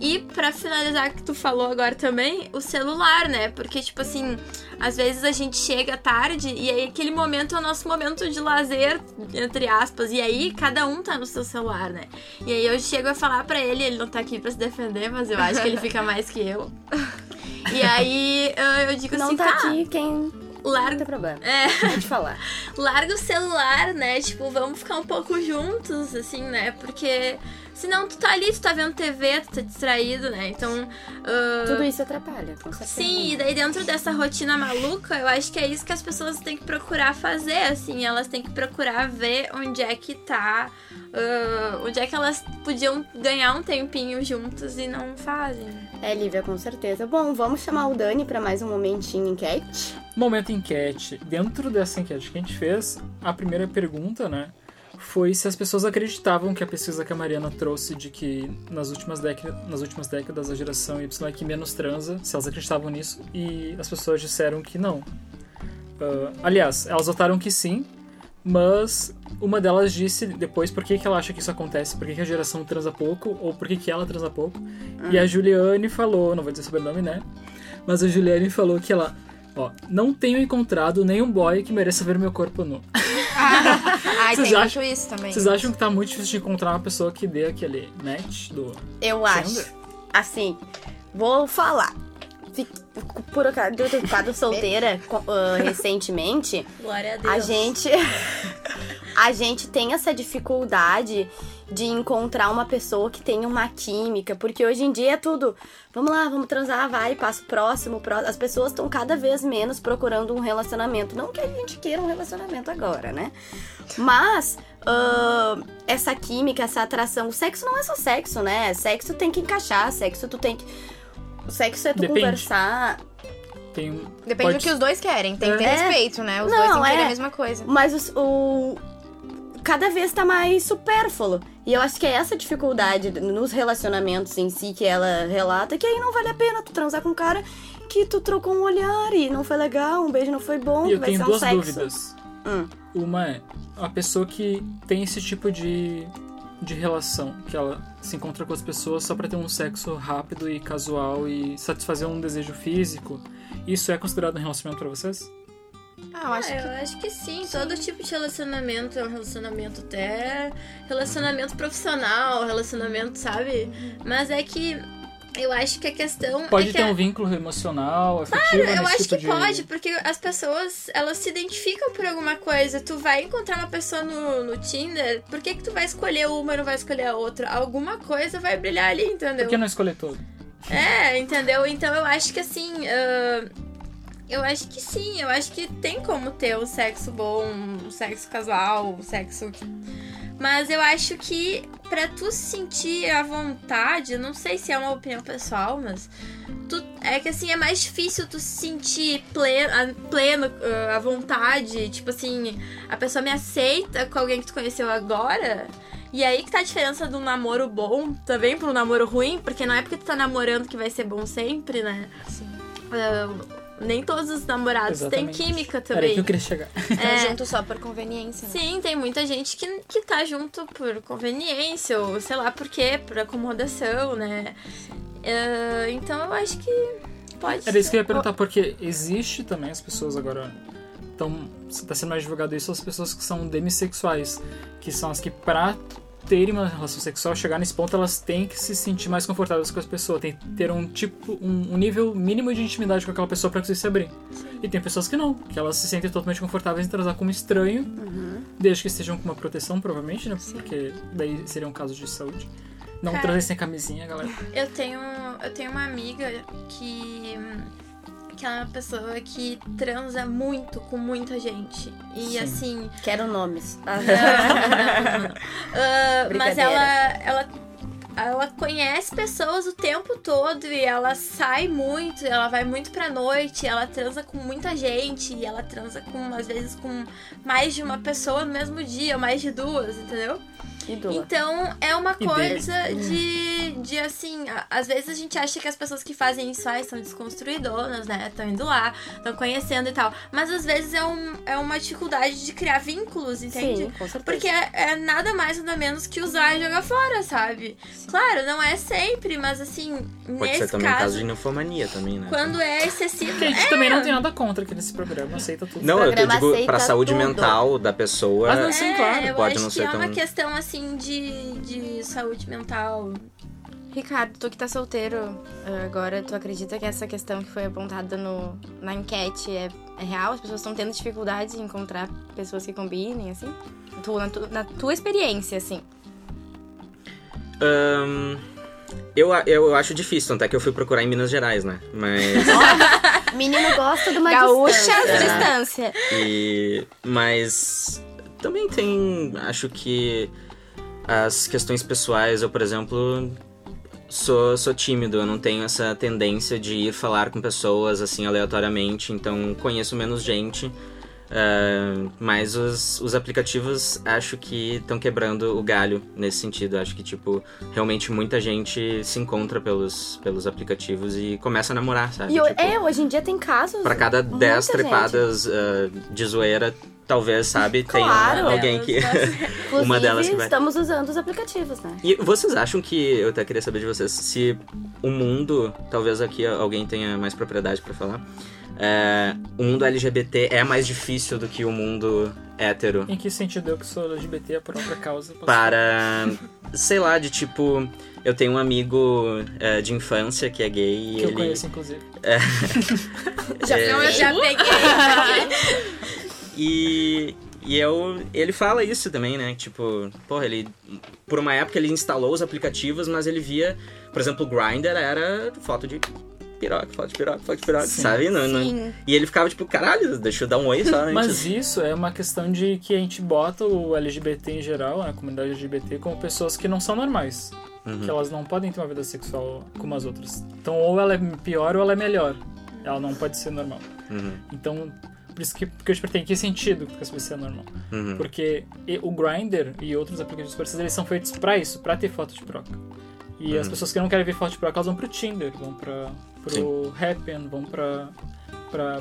E pra finalizar que tu falou agora também, o celular, né? Porque, tipo assim, às vezes a gente chega tarde e aí aquele momento é o nosso momento de lazer, entre aspas. E aí cada um tá no seu celular, né? E aí eu chego a falar pra ele, ele não tá aqui pra se defender, mas eu acho que ele fica mais que eu. *laughs* E aí eu digo Não assim, tá aqui quem. Não larga tem problema. É. Pode falar. *laughs* larga o celular, né? Tipo, vamos ficar um pouco juntos, assim, né? Porque senão tu tá ali, tu tá vendo TV, tu tá distraído, né? Então. ah, Tudo isso atrapalha, com certeza. Sim, e daí dentro dessa rotina maluca, eu acho que é isso que as pessoas têm que procurar fazer, assim, elas têm que procurar ver onde é que tá, ah, onde é que elas podiam ganhar um tempinho juntas e não fazem. É, Lívia, com certeza. Bom, vamos chamar o Dani pra mais um momentinho enquete. Momento enquete. Dentro dessa enquete que a gente fez, a primeira pergunta, né, foi se as pessoas acreditavam que a pesquisa que a Mariana trouxe de que nas últimas, décadas, nas últimas décadas a geração Y é que menos transa, se elas acreditavam nisso, e as pessoas disseram que não. Ah, aliás, elas votaram que sim, mas uma delas disse depois por que, que ela acha que isso acontece, por que, que a geração transa pouco, ou por que, que ela transa pouco. E a Juliane falou, não vou dizer sobrenome, né? Mas a Juliane falou que ela, ó, não tenho encontrado nenhum boy que mereça ver meu corpo nu. *laughs* Ai, Vocês tem acham- muito isso também. Vocês acham que tá muito difícil de encontrar uma pessoa que dê aquele match do. Eu Tinder? acho. Assim, vou falar. Por acaso, eu ter ficado solteira ah, *laughs* recentemente, Glória a Deus. a gente. *laughs* a gente tem essa dificuldade de encontrar uma pessoa que tenha uma química, porque hoje em dia é tudo. Vamos lá, vamos transar, vai, passo próximo, próximo. As pessoas estão cada vez menos procurando um relacionamento. Não que a gente queira um relacionamento agora, né? Mas ah, essa química, essa atração, o sexo não é só sexo, né? Sexo tem que encaixar, sexo tu tem que. O sexo é tu Depende. conversar. Tem um. Depende pode- do que os dois querem. Tem que ter É. respeito, né? Os Não, dois têm que querer é. a mesma coisa. Mas os- o. Cada vez tá mais supérfluo. E eu acho que é essa dificuldade nos relacionamentos em si que ela relata, que aí não vale a pena tu transar com um cara que tu trocou um olhar e não foi legal, um beijo não foi bom, E eu vai tenho ser um duas sexo. dúvidas. Hum. Uma é a pessoa que tem esse tipo de, de relação, que ela se encontra com as pessoas só pra ter um sexo rápido e casual e satisfazer um desejo físico. Isso é considerado um relacionamento pra vocês? Ah, eu acho Ah, que. eu acho que sim. Todo tipo de relacionamento é um relacionamento até relacionamento profissional, relacionamento, sabe? Mas é que eu acho que a questão Pode é que ter a- um vínculo emocional, afetivo Claro, eu nesse acho tipo que de... pode, porque as pessoas, elas se identificam por alguma coisa. Tu vai encontrar uma pessoa no, no Tinder, por que que tu vai escolher uma e não vai escolher a outra? Alguma coisa vai brilhar ali, entendeu? Por que não escolher todo? É, entendeu? Então eu acho que assim. ah, eu acho que sim, eu acho que tem como ter um sexo bom, um sexo casual, um sexo. Mas eu acho que pra tu se sentir à vontade, não sei se é uma opinião pessoal, mas tu, é que assim é mais difícil tu se sentir pleno, a- pleno ah, à vontade, tipo assim, a pessoa me aceita com alguém que tu conheceu agora. E aí que tá a diferença do namoro bom também pro namoro ruim, porque não é porque tu tá namorando que vai ser bom sempre, né? Ah, nem todos os namorados têm Exatamente. química Era aí também. que eu queria chegar. *laughs* Tá É. junto só por conveniência, né? Sim, tem muita gente que, que tá junto por conveniência, ou sei lá por quê, por acomodação, né? Ah, então eu acho que pode Era isso que eu ia ser. perguntar, porque existe também as pessoas agora. Então, tá sendo mais divulgado isso, as pessoas que são demissexuais, que são as que, pra terem uma relação sexual, chegar nesse ponto, elas têm que se sentir mais confortáveis com as pessoas, tem que ter um tipo, um, um nível mínimo de intimidade com aquela pessoa pra conseguir se abrir. E tem pessoas que não, que elas se sentem totalmente confortáveis em transar com um estranho, desde que estejam com uma proteção, provavelmente, né? Porque daí seria um caso de saúde. Não Cara. transem sem camisinha, galera. Eu tenho, eu tenho uma amiga que que ela é uma pessoa que transa muito com muita gente. E Sim. assim, Quero nomes. Ah, *laughs* Ah, mas Brincadeira. ela, ela, ela conhece pessoas o tempo todo e ela sai muito, ela vai muito pra noite, ela transa com muita gente, e ela transa com, às vezes, com mais de uma pessoa no mesmo dia, ou mais de duas, entendeu? Ídola. Então, é uma E dele. coisa de, de assim, a- às vezes a gente acha que as pessoas que fazem isso ah, são desconstruidoras, né? Estão indo lá, estão conhecendo e tal. Mas às vezes é, um, é uma dificuldade de criar vínculos, entende? Sim, com certeza. Porque é, é nada mais nada menos que usar e jogar fora, sabe? Claro, não é sempre, mas assim, Pode nesse ser também um caso, caso de ninfomania também, né? quando é excessivo. A gente é, também não tem nada contra que nesse programa aceita tudo. Não, eu digo pra saúde tudo. mental da pessoa. Mas não- Sim, é, claro, eu pode acho não que ser é uma tão- questão assim de, de saúde mental. Ricardo, tu que tá solteiro eh, agora, tu acredita que essa questão que foi apontada no, na enquete é, é real? As pessoas estão tendo dificuldade em encontrar pessoas que combinem, assim? Tu, na, tu- na tua experiência, assim. Ahn, eu, eu acho difícil, tanto é que eu fui procurar em Minas Gerais, né? Mas. *laughs* Menino gosta de uma Gaúcha distância. distância. E, mas também tem, acho que as questões pessoais, eu, por exemplo, sou, sou tímido, eu não tenho essa tendência de ir falar com pessoas assim aleatoriamente, então conheço menos gente. ah, mas os, os aplicativos acho que estão quebrando o galho nesse sentido. Acho que, tipo, realmente muita gente se encontra pelos, pelos aplicativos e começa a namorar, sabe? E Tipo, é, hoje em dia tem casos. Pra cada muita 10 gente. trepadas ah, de zoeira, talvez, sabe, Claro. tenha alguém que. *laughs* Uma delas que vai- estamos usando os aplicativos, né? E vocês acham que. Eu até queria saber de vocês, se o mundo. Talvez aqui alguém tenha mais propriedade pra falar. é, o mundo LGBT é mais difícil do que o mundo hétero Em que sentido eu que sou LGBT a própria causa? posso para. *laughs* Sei lá, de tipo. Eu tenho um amigo é, de infância que é gay e Que eu ele. conheço, inclusive. *laughs* Já, É. não, eu já peguei. E, e eu, ele fala isso também, né? Tipo, porra, ele. Por uma época ele instalou os aplicativos, mas ele via, por exemplo, o Grindr era foto de piroca, foto de piroca, foto de piroca, Sim. sabe? Não, não-. E ele ficava tipo, caralho, deixa eu dar um oi só antes. Mas isso é uma questão de que a gente bota o LGBT em geral, a comunidade LGBT, como pessoas que não são normais. Uhum. Que elas não podem ter uma vida sexual como as outras. Então, ou ela é pior ou ela é melhor. Ela não pode ser normal. Uhum, Então, por isso que, porque eu te perguntei, em que sentido que você é normal? uhum. Porque e- o Grindr e outros aplicativos parecidos, eles são feitos pra isso, pra ter foto de piroca. E as Uhum. pessoas que não querem ver foto de piroca, elas vão pro Tinder, vão pra, pro Happn, vão pra,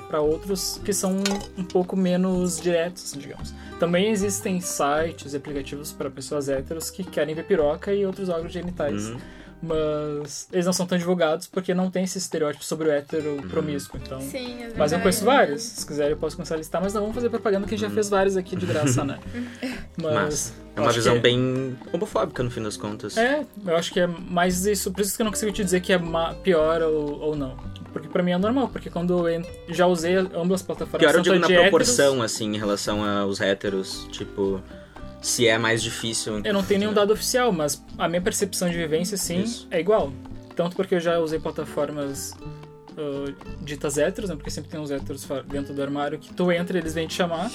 pra outros que são um pouco menos diretos, assim, digamos. Também existem sites e aplicativos para pessoas héteros que querem ver piroca e outros órgãos genitais. Uhum. Mas eles não são tão divulgados porque não tem esse estereótipo sobre o hétero promíscuo. Então, Sim, é mas eu conheço vários. Se quiserem, eu posso começar a listar, mas não vamos fazer propaganda que a gente já fez vários aqui de graça, né? *laughs* Mas. Mas é uma acho visão que bem homofóbica no fim das contas. É, eu acho que é mais isso. Por isso que eu não consigo te dizer que é pior ou, ou não. Porque pra mim é normal, porque quando eu já usei ambas as plataformas. Pior eu digo na de héteros, proporção, assim, em relação aos héteros. Tipo, se é mais difícil. Eu não tenho nenhum dado oficial, mas a minha percepção de vivência, sim, Isso. é igual. Tanto porque eu já usei plataformas ah, ditas héteros, né? Porque sempre tem uns héteros dentro do armário que tu entra e eles vêm te chamar.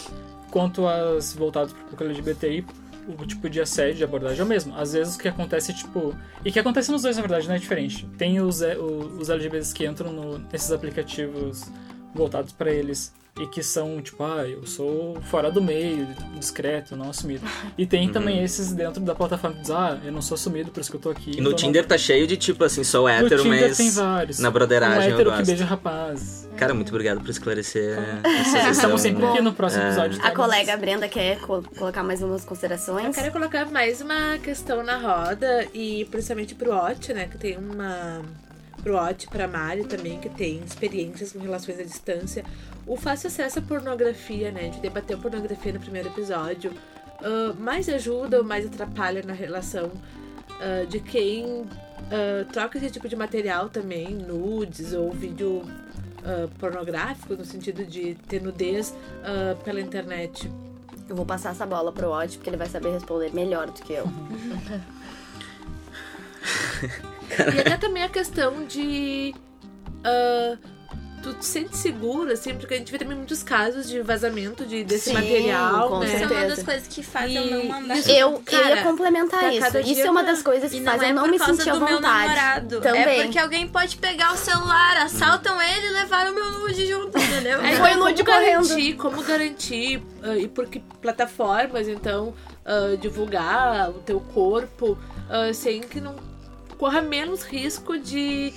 Quanto as voltadas pro público LGBTI, o tipo de assédio, de abordagem é o mesmo. Às vezes o que acontece, tipo... E que acontece nos dois, na verdade, não é diferente. Tem os, é, o- os LGBTs que entram no- nesses aplicativos voltados pra eles e que são, tipo, ah, eu sou fora do meio, discreto, não assumido. E tem Uhum. também esses dentro da plataforma que diz, ah, eu não sou assumido, por isso que eu tô aqui. E no não- Tinder tá cheio de tipo assim, sou hétero, Tinder mas. tem vários. Na um broderagem eu hétero que gosto. beija rapazes. Cara, muito obrigado por esclarecer essa *laughs* Estamos sempre aqui no próximo É. episódio. A tá? colega Brenda quer co- colocar mais umas Eu considerações? quero colocar mais uma questão na roda e principalmente pro Ot, né? Que tem uma. Pro Ot, pra Mari também, que tem experiências com relações à distância. O fácil acesso à pornografia, né? De debater a pornografia no primeiro episódio. ah, mais ajuda ou mais atrapalha na relação ah, de quem ah, troca esse tipo de material também, nudes ou vídeo pornográfico, no sentido de ter nudez pela internet. Eu vou passar essa bola pro Odd, porque ele vai saber responder melhor do que eu. *laughs* E até também a questão de. ah, tu te sente seguro, assim, porque a gente vê também muitos casos de vazamento de, desse Sim, material, com né? Isso é uma das coisas que fazem eu não mandar. isso- Eu, eu Cara, ia complementar isso. Isso é uma das coisas que E não faz é eu não me sentir à vontade. namorado. Também. É porque alguém pode pegar o celular, assaltam ele e levaram o meu nude junto, entendeu? *laughs* Aí, Foi nude como correndo. garantir, como garantir, ah, e por que plataformas, então, ah, divulgar o teu corpo ah, sem que não corra menos risco de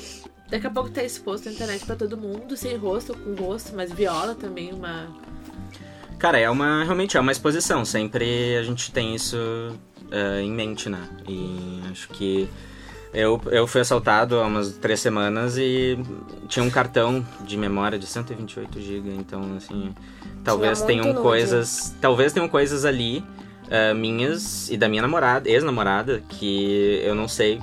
daqui a pouco estar exposto na internet pra todo mundo, sem rosto ou com rosto, mas viola também uma. Cara, é uma. Realmente é uma exposição. Sempre a gente tem isso eh, em mente, né? E acho que. Eu, eu fui assaltado há umas três semanas e tinha um cartão de memória de 128 GB, então assim. Talvez tenham nude. coisas. Talvez tenham coisas ali eh, minhas e da minha namorada, ex-namorada, que eu não sei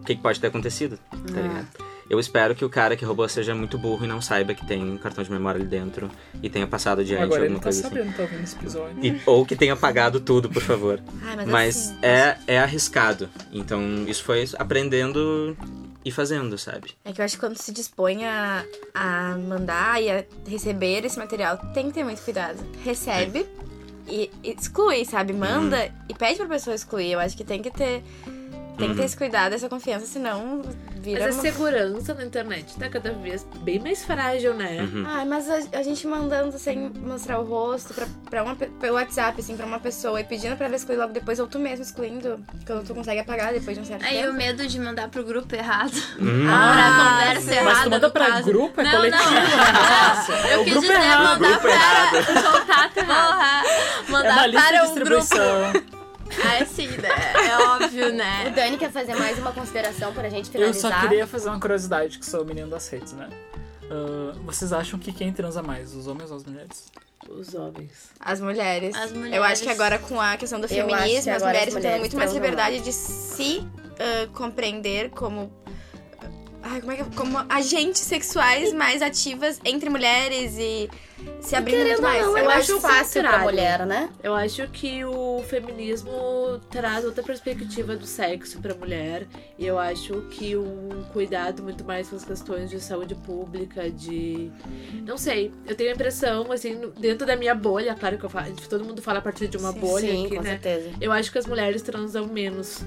o que, que pode ter acontecido, tá ligado? Eu espero que o cara que roubou seja muito burro e não saiba que tem um cartão de memória ali dentro e tenha passado adiante Agora ele alguma tá coisa assim. sabendo, tá ouvindo esse episódio. E- ou que tenha apagado tudo, por favor. *laughs* Ai, mas, Mas assim, é, é arriscado. Então isso foi aprendendo e fazendo, sabe? É que eu acho que quando se dispõe a, a mandar e a receber esse material, tem que ter muito cuidado. Recebe e exclui, sabe? Manda e pede pra pessoa excluir. Eu acho que tem que ter. Tem que ter esse cuidado, essa confiança, senão vira. Mas a uma- segurança na internet tá cada vez bem mais frágil, né? Uhum. Ai, mas a, a gente mandando sem mostrar o rosto pra, pra uma, pe- pelo WhatsApp, assim, pra uma pessoa e pedindo pra ela excluir logo depois, ou tu mesmo excluindo, quando tu consegue apagar depois de um certo Aí tempo. o medo de mandar pro grupo errado. Hum. pra conversa errada. Mas tu manda pra caso. grupo, é não, coletivo, Não, né? Eu o quis dizer errado. mandar pra... errado. *laughs* Contato errado. É Mandar de para um grupo. Ah, sim, né? É óbvio, O né? Dani quer fazer mais uma consideração pra gente Eu finalizar. só queria fazer uma curiosidade, que sou o menino das redes, né? Ah, vocês acham que quem transa mais, os homens ou as mulheres? Os homens. As mulheres. As mulheres. Eu acho que agora com a questão do Eu acho que feminismo, as mulheres estão tendo muito mais liberdade de se ah, compreender como. Ai, como é que é? Como agentes sexuais mais ativas entre mulheres e se abrindo Querendo mais. não, Eu é mais acho fácil pra mulher, né? Eu acho que o feminismo traz outra perspectiva do sexo pra mulher. E eu acho que um cuidado muito mais com as questões de saúde pública, de. Não sei, eu tenho a impressão, assim, dentro da minha bolha, claro que eu falo, todo mundo fala a partir de uma Sim, bolha Sim, aqui, com né? certeza. Eu acho que as mulheres transam menos.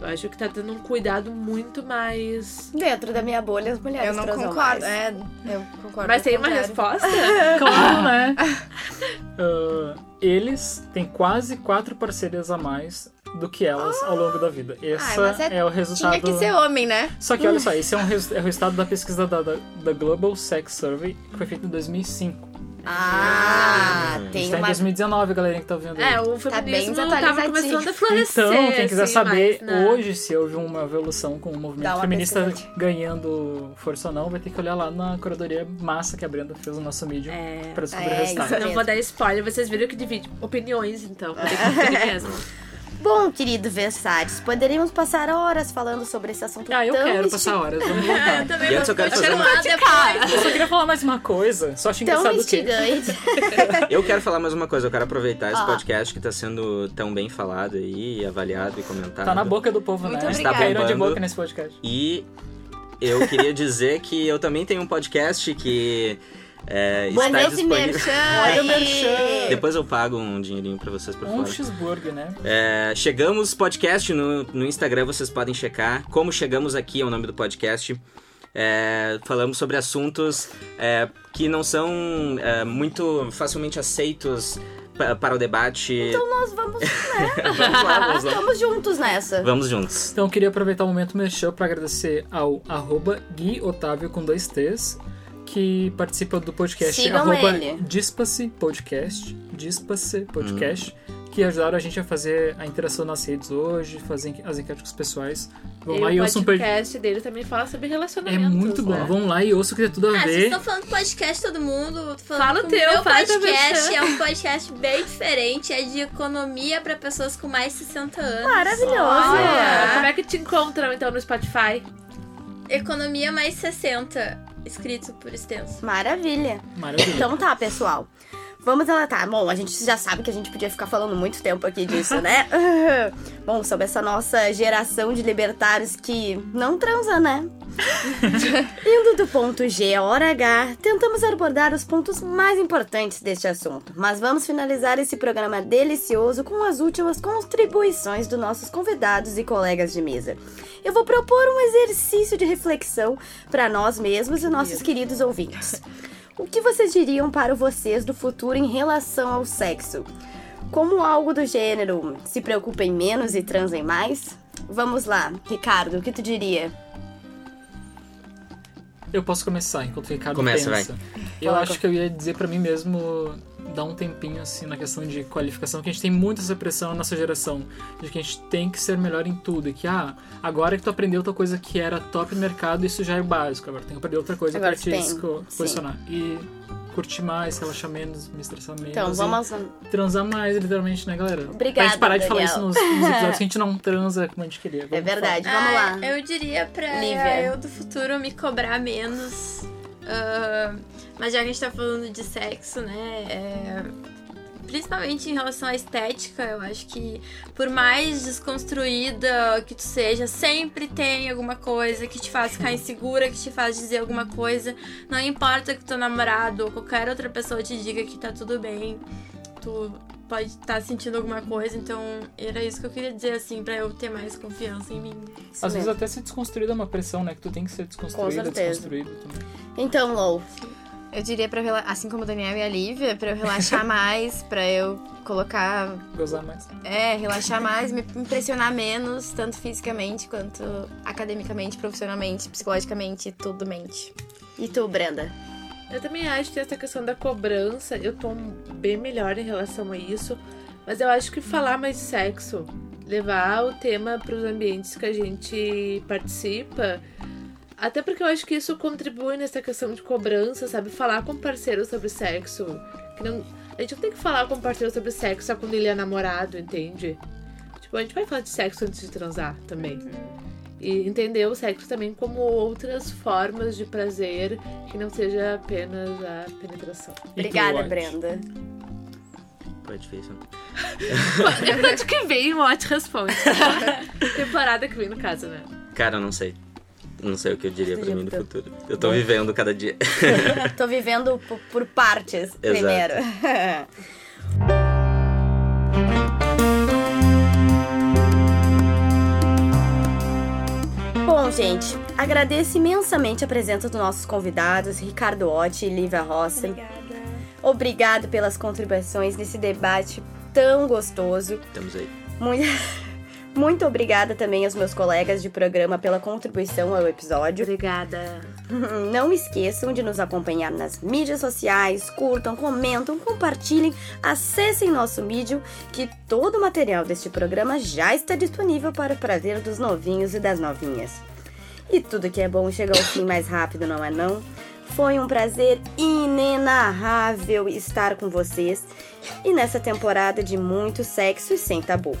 Eu acho que tá tendo um cuidado muito mais. Dentro da minha bolha, as mulheres Eu não concordo. mais. É, eu concordo. Mas tem uma resposta? *laughs* Claro, né? *laughs* Ah, eles têm quase quatro parcerias a mais do que elas ao longo da vida. Esse mas é- é, o resultado. Tinha que ser homem, né? Só que olha *laughs* só, esse é, um res- é o resultado da pesquisa da, da, da Global Sex Survey, que foi feita em 2005. Ah, A tem gente tá em uma 2019, galerinha que tá vendo aí. É, o Tá bem feminismo tava desatualizadinho. começando a florescer. Então, quem quiser assim, saber mais, né? hoje se houve uma evolução com o movimento uma feminista pesquisadinha. ganhando força ou não, vai ter que olhar lá na curadoria massa que a Brenda fez no nosso mídia É. pra descobrir É, o resultado. Não vou dar spoiler, vocês viram que divide opiniões, então. *laughs* Dividir mesmo. Bom, querido Versates, poderíamos passar horas falando sobre esse assunto Ah, eu tão quero passar horas, vamos *laughs* voltar. também E antes eu quero fazer uma. Eu só queria falar mais uma coisa, só acho tão engraçado que... instigante. *laughs* eu quero falar mais uma coisa. Eu quero aproveitar esse Ah. podcast que tá sendo tão bem falado aí, avaliado e comentado. Tá na boca do povo, Muito né? obrigada. Tá caíram de bombando. boca nesse podcast. E eu queria dizer que eu também tenho um podcast que é, está esse disponível. merchan Olha o merchan. Depois eu pago um dinheirinho pra vocês por Um fora. cheeseburger, né? É, chegamos podcast no, no Instagram, vocês podem checar. Como chegamos aqui é o nome do podcast. É, falamos sobre assuntos é, que não são é, muito facilmente aceitos pa- para o debate. Então nós vamos, né? *laughs* vamos lá, vamos lá. Juntos nessa. Vamos juntos. Então eu queria aproveitar o momento merchan para agradecer ao arroba Gui Otávio com dois T's, que participa do podcast Sigam arroba ele. Dispace Podcast, Dispace Podcast, que ajudaram a gente a fazer a interação nas redes hoje, fazer as enquetes pessoais. Vão lá e e o ouçam um per- podcast dele também fala sobre É relacionamentos. muito bom. né? Vão lá e ouçam que tem tudo a Ah, vocês ver. estão falando podcast todo mundo. Fala o teu, meu podcast é um podcast bem diferente. É de economia pra pessoas com mais de 60 anos. Maravilhoso. Olha, como é que te encontram então no Spotify? Economia mais 60. Escrito por extenso. Maravilha. Maravilha. Então tá, pessoal. Vamos tá. Bom, a gente já sabe que a gente podia ficar falando muito tempo aqui disso, né? *laughs* Bom, sobre essa nossa geração de libertários que não transa, né? *laughs* Indo do ponto G à hora H, tentamos abordar os pontos mais importantes deste assunto, mas vamos finalizar esse programa delicioso com as últimas contribuições dos nossos convidados e colegas de mesa. Eu vou propor um exercício de reflexão para nós mesmos e nossos queridos ouvintes. O que vocês diriam para vocês do futuro em relação ao sexo? como algo do gênero se preocupem menos e transem mais? Vamos lá, Ricardo, o que tu diria? Eu posso começar enquanto o Ricardo Começa, pensa. Eu Coloca. acho que eu ia dizer pra mim mesmo dar um tempinho assim na questão de qualificação, que a gente tem muita essa pressão na nossa geração, de que a gente tem que ser melhor em tudo, e que ah, agora que tu aprendeu outra coisa que era top no mercado, isso já é básico, agora tem que aprender outra coisa Agora pra tu te posicionar. E curtir mais, relaxar menos, me estressar menos. Então, e vamos. transar mais, literalmente, né, galera? Obrigada, Pra gente parar de falar isso nos, nos episódios *laughs* que a gente não transa como a gente queria. É Vamos verdade, vamos Ah, lá. Eu diria pra Lívia. eu do futuro me cobrar menos. Ah, mas já que a gente tá falando de sexo, né? é, principalmente em relação à estética, eu acho que por mais desconstruída que tu seja, sempre tem alguma coisa que te faz ficar insegura, que te faz dizer alguma coisa. Não importa que teu namorado ou qualquer outra pessoa te diga que tá tudo bem. Tu pode estar sentindo alguma coisa, então era isso que eu queria dizer, assim, pra eu ter mais confiança em mim. Isso Às vezes até ser desconstruída é uma pressão, né? Que tu tem que ser desconstruída, certeza. desconstruído também. Então, Lou, Eu diria pra, rela- assim como o Daniel e a Lívia, pra eu relaxar *laughs* mais, pra eu colocar. Gozar mais. É, relaxar mais, me impressionar menos, tanto fisicamente quanto academicamente, profissionalmente, psicologicamente, tudo mente. e tu, Brenda? Eu também acho que essa questão da cobrança, eu tô bem melhor em relação a isso. Mas eu acho que falar mais de sexo, levar o tema para os ambientes que a gente participa, até porque eu acho que isso contribui nessa questão de cobrança, sabe? Falar com parceiro sobre sexo. Que não, a gente não tem que falar com o parceiro sobre sexo só quando ele é namorado, entende? Tipo, a gente vai falar de sexo antes de transar também. E entender o sexo também como outras formas de prazer que não seja apenas a penetração. Obrigada? Brenda. É difícil. *laughs* Acho que vem, o Watch responde. *laughs* Temporada que vem, no caso, né? Cara, eu não sei. Não sei o que eu diria pra mim no futuro. Eu tô vivendo cada dia. *laughs* Tô vivendo por, por partes primeiro. *laughs* Bom, gente, agradeço imensamente a presença dos nossos convidados, Ricardo Otti e Lívia Rossi. Obrigada. Obrigado pelas contribuições nesse debate tão gostoso. Estamos aí. Muito, *laughs* muito obrigada também aos meus colegas de programa pela contribuição ao episódio. Obrigada. *laughs* Não esqueçam de nos acompanhar nas mídias sociais, curtam, comentam, compartilhem, acessem nosso vídeo, que todo o material deste programa já está disponível para o prazer dos novinhos e das novinhas. E tudo que é bom chega ao fim mais rápido, não é não? Foi um prazer inenarrável estar com vocês e nessa temporada de muito sexo e sem tabu.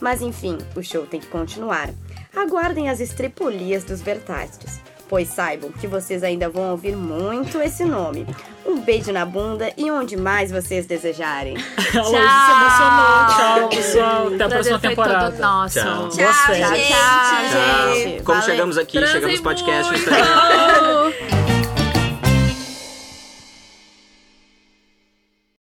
Mas enfim, o show tem que continuar. Aguardem as estripulias dos Vertastes, pois saibam que vocês ainda vão ouvir muito esse nome. Um beijo na bunda e onde mais vocês desejarem. *laughs* Se emocionou. Tchau, pessoal. Até a próxima foi temporada. todo nosso. Tchau. Tchau, férias. gente. Tchau, gente. Como Valeu. chegamos aqui, Transem chegamos no podcast. *laughs*